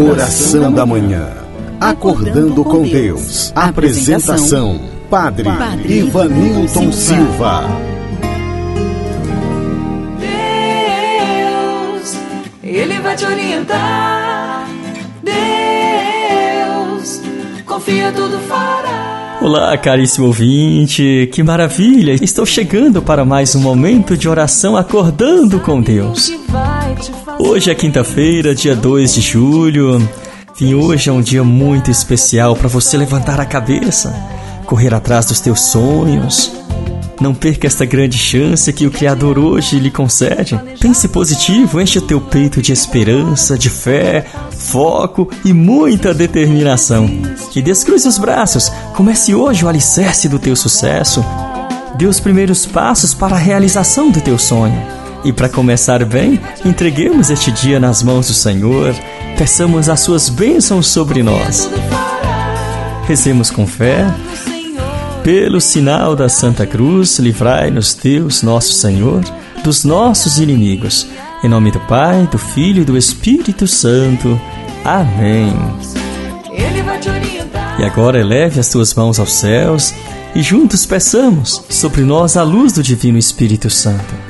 Oração da manhã. Acordando com Deus. Apresentação: Padre, Ivanilton Silva. Deus, Ele vai te orientar. Deus, confia, tudo fará. Olá, caríssimo ouvinte, que maravilha! Estou chegando para mais um momento de oração acordando com Deus. Hoje é quinta-feira, dia 2 de julho. E hoje é um dia muito especial para você levantar a cabeça, correr atrás dos teus sonhos. Não perca esta grande chance que o Criador hoje lhe concede. Pense positivo, enche o teu peito de esperança, de fé, foco e muita determinação. E descruze os braços, comece hoje o alicerce do teu sucesso. Dê os primeiros passos para a realização do teu sonho. E para começar bem, entreguemos este dia nas mãos do Senhor, peçamos as suas bênçãos sobre nós. Rezemos com fé. Pelo sinal da Santa Cruz, livrai-nos Deus, nosso Senhor, dos nossos inimigos. Em nome do Pai, do Filho e do Espírito Santo. Amém. E agora eleve as tuas mãos aos céus e juntos peçamos sobre nós a luz do Divino Espírito Santo.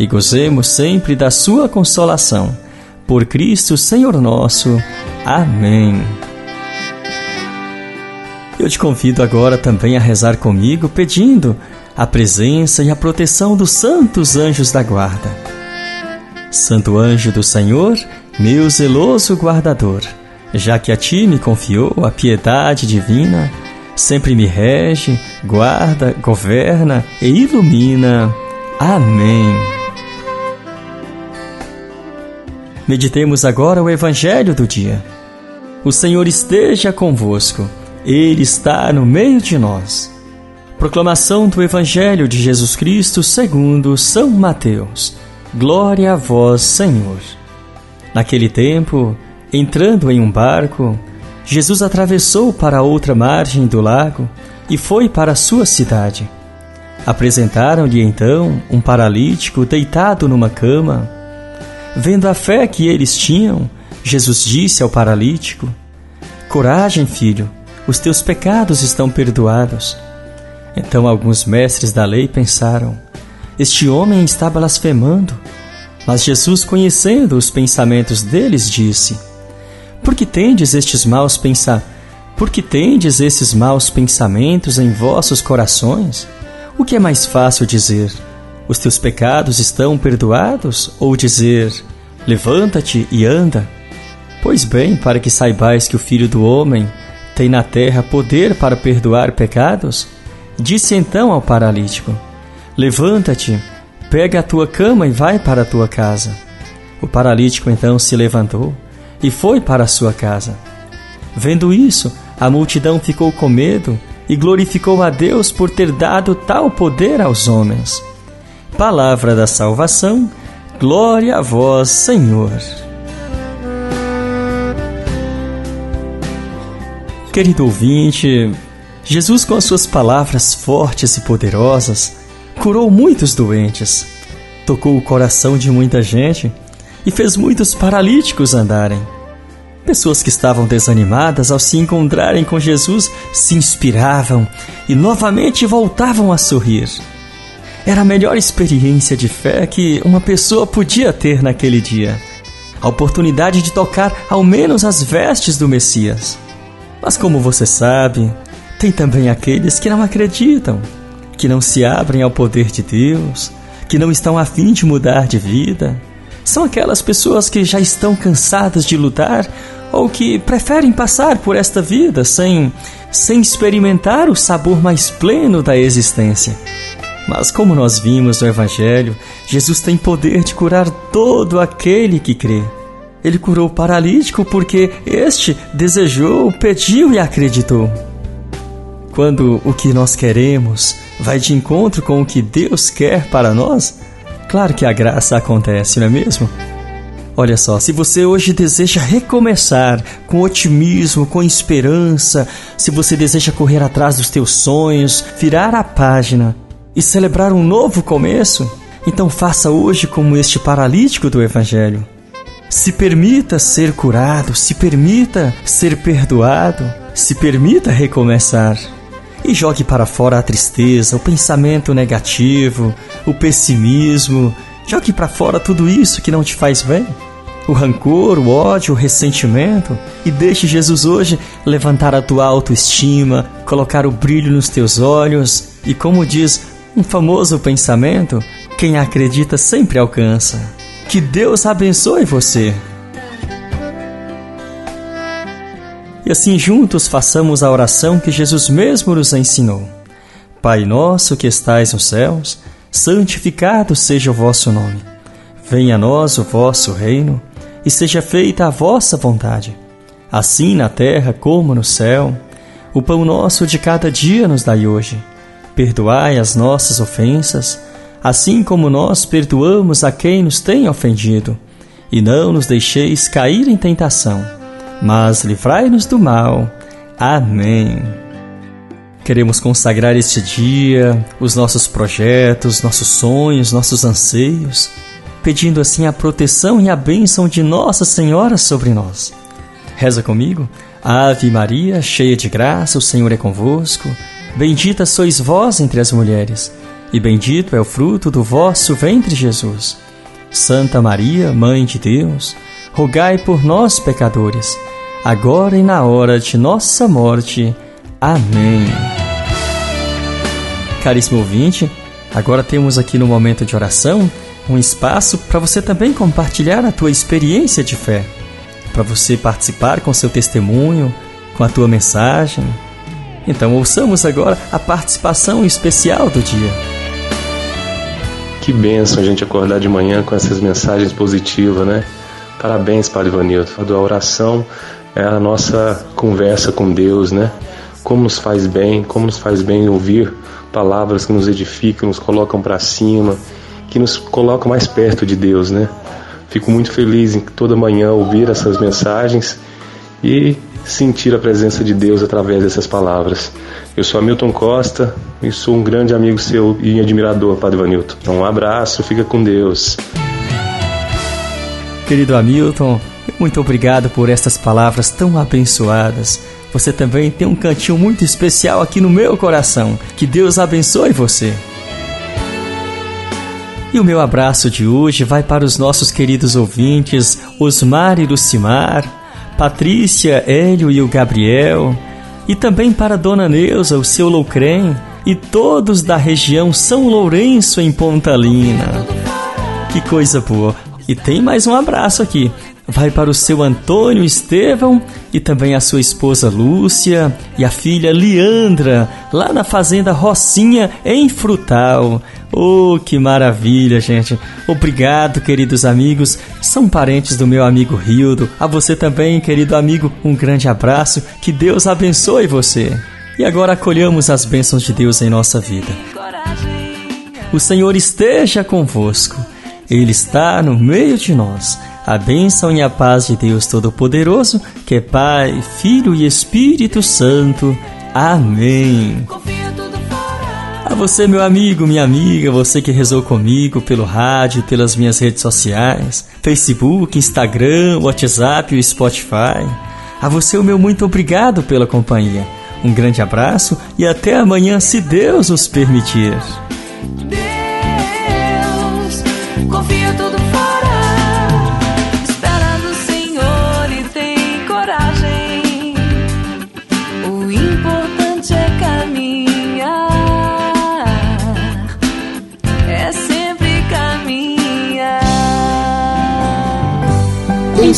e gozemos sempre da sua consolação. Por Cristo Senhor nosso. Amém. Eu te convido agora também a rezar comigo, pedindo a presença e a proteção dos santos anjos da guarda. Santo anjo do Senhor, meu zeloso guardador, já que a ti me confiou a piedade divina, sempre me rege, guarda, governa e ilumina. Amém. Meditemos agora o Evangelho do dia. O Senhor esteja convosco, Ele está no meio de nós. Proclamação do Evangelho de Jesus Cristo segundo São Mateus. Glória a vós, Senhor. Naquele tempo, entrando em um barco, Jesus atravessou para outra margem do lago e foi para sua cidade. Apresentaram-lhe então um paralítico deitado numa cama Vendo a fé que eles tinham, Jesus disse ao paralítico: Coragem, filho, os teus pecados estão perdoados. Então alguns mestres da lei pensaram: Este homem está blasfemando. Mas Jesus, conhecendo os pensamentos deles, disse: Por que tendes estes maus pensamentos? Por que tendes esses maus pensamentos em vossos corações? O que é mais fácil dizer? Os teus pecados estão perdoados? Ou dizer, levanta-te e anda? Pois bem, para que saibais que o Filho do Homem tem na terra poder para perdoar pecados, disse então ao paralítico: Levanta-te, pega a tua cama e vai para a tua casa. O paralítico então se levantou e foi para a sua casa. Vendo isso, a multidão ficou com medo e glorificou a Deus por ter dado tal poder aos homens palavra da salvação. Glória a vós, Senhor. Querido ouvinte, Jesus, com as suas palavras fortes e poderosas, curou muitos doentes, tocou o coração de muita gente e fez muitos paralíticos andarem. Pessoas que estavam desanimadas ao se encontrarem com Jesus se inspiravam e novamente voltavam a sorrir. Era a melhor experiência de fé que uma pessoa podia ter naquele dia. A oportunidade de tocar ao menos as vestes do Messias. Mas como você sabe, tem também aqueles que não acreditam, que não se abrem ao poder de Deus, que não estão a fim de mudar de vida. São aquelas pessoas que já estão cansadas de lutar ou que preferem passar por esta vida sem, sem experimentar o sabor mais pleno da existência. Mas, como nós vimos no Evangelho, Jesus tem poder de curar todo aquele que crê. Ele curou o paralítico porque este desejou, pediu e acreditou. Quando o que nós queremos vai de encontro com o que Deus quer para nós, claro que a graça acontece, não é mesmo? Olha só, se você hoje deseja recomeçar com otimismo, com esperança, se você deseja correr atrás dos teus sonhos, virar a página e celebrar um novo começo, então faça hoje como este paralítico do Evangelho. Se permita ser curado, se permita ser perdoado, se permita recomeçar. E jogue para fora a tristeza, o pensamento negativo, o pessimismo. Jogue para fora tudo isso que não te faz bem. O rancor, o ódio, o ressentimento. E deixe Jesus hoje levantar a tua autoestima, colocar o brilho nos teus olhos. E como diz um famoso pensamento, quem acredita sempre alcança. Que Deus abençoe você. E assim juntos façamos a oração que Jesus mesmo nos ensinou. Pai nosso que estais nos céus, santificado seja o vosso nome. Venha a nós o vosso reino e seja feita a vossa vontade, assim na terra como no céu. O pão nosso de cada dia nos dai hoje. Perdoai as nossas ofensas, assim como nós perdoamos a quem nos tem ofendido. E não nos deixeis cair em tentação, mas livrai-nos do mal. Amém. Queremos consagrar este dia, os nossos projetos, nossos sonhos, nossos anseios, pedindo assim a proteção e a bênção de Nossa Senhora sobre nós. Reza comigo. Ave Maria, cheia de graça, o Senhor é convosco. Bendita sois vós entre as mulheres e bendito é o fruto do vosso ventre, Jesus. Santa Maria, Mãe de Deus, rogai por nós, pecadores, agora e na hora de nossa morte. Amém. Caríssimo ouvinte, agora temos aqui no momento de oração um espaço para você também compartilhar a tua experiência de fé, para você participar com seu testemunho, com a tua mensagem. Então, ouçamos agora a participação especial do dia. Que benção a gente acordar de manhã com essas mensagens positivas, né? Parabéns, Padre Ivanildo. A oração é a nossa conversa com Deus, né? Como nos faz bem, como nos faz bem ouvir palavras que nos edificam, nos colocam para cima, que nos colocam mais perto de Deus, né? Fico muito feliz em toda manhã ouvir essas mensagens e sentir a presença de Deus através dessas palavras. Eu sou Hamilton Costa e sou um grande amigo seu e admirador, Padre Vanilton. Então, um abraço, fica com Deus. Querido Hamilton, muito obrigado por estas palavras tão abençoadas. Você também tem um cantinho muito especial aqui no meu coração. Que Deus abençoe você. E o meu abraço de hoje vai para os nossos queridos ouvintes Osmar e Lucimar, Patrícia, Hélio e o Gabriel, e também para Dona Neuza, o seu Loucrem, e todos da região São Lourenço em Pontalina. Que coisa boa! E tem mais um abraço aqui vai para o seu Antônio Estevão e também a sua esposa Lúcia e a filha Leandra, lá na fazenda Rocinha, em Frutal. Oh, que maravilha, gente! Obrigado, queridos amigos, são parentes do meu amigo Rildo. A você também, querido amigo, um grande abraço, que Deus abençoe você. E agora acolhamos as bênçãos de Deus em nossa vida. O Senhor esteja convosco, Ele está no meio de nós a bênção e a paz de Deus Todo-Poderoso, que é Pai, Filho e Espírito Santo. Amém. A você, meu amigo, minha amiga, você que rezou comigo pelo rádio, pelas minhas redes sociais, Facebook, Instagram, WhatsApp e Spotify. A você, o meu muito obrigado pela companhia. Um grande abraço e até amanhã, se Deus nos permitir.